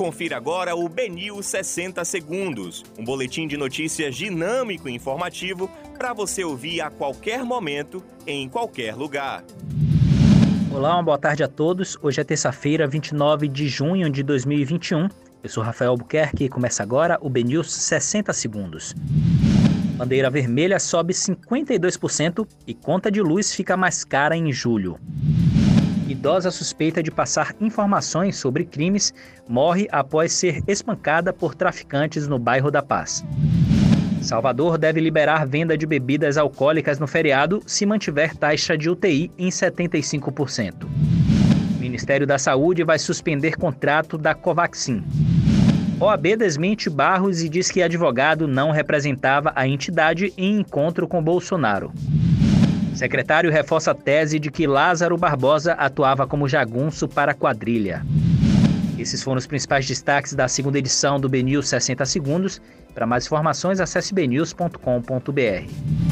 Confira agora o Benil 60 Segundos, um boletim de notícias dinâmico e informativo para você ouvir a qualquer momento, em qualquer lugar. Olá, uma boa tarde a todos. Hoje é terça-feira, 29 de junho de 2021. Eu sou Rafael Albuquerque e começa agora o BNews 60 Segundos. Bandeira vermelha sobe 52% e conta de luz fica mais cara em julho. Idosa suspeita de passar informações sobre crimes morre após ser espancada por traficantes no bairro da Paz. Salvador deve liberar venda de bebidas alcoólicas no feriado se mantiver taxa de UTI em 75%. O Ministério da Saúde vai suspender contrato da Covaxin. OAB desmente Barros e diz que advogado não representava a entidade em encontro com Bolsonaro. Secretário reforça a tese de que Lázaro Barbosa atuava como jagunço para a quadrilha. Esses foram os principais destaques da segunda edição do BNews 60 Segundos. Para mais informações, acesse bnews.com.br.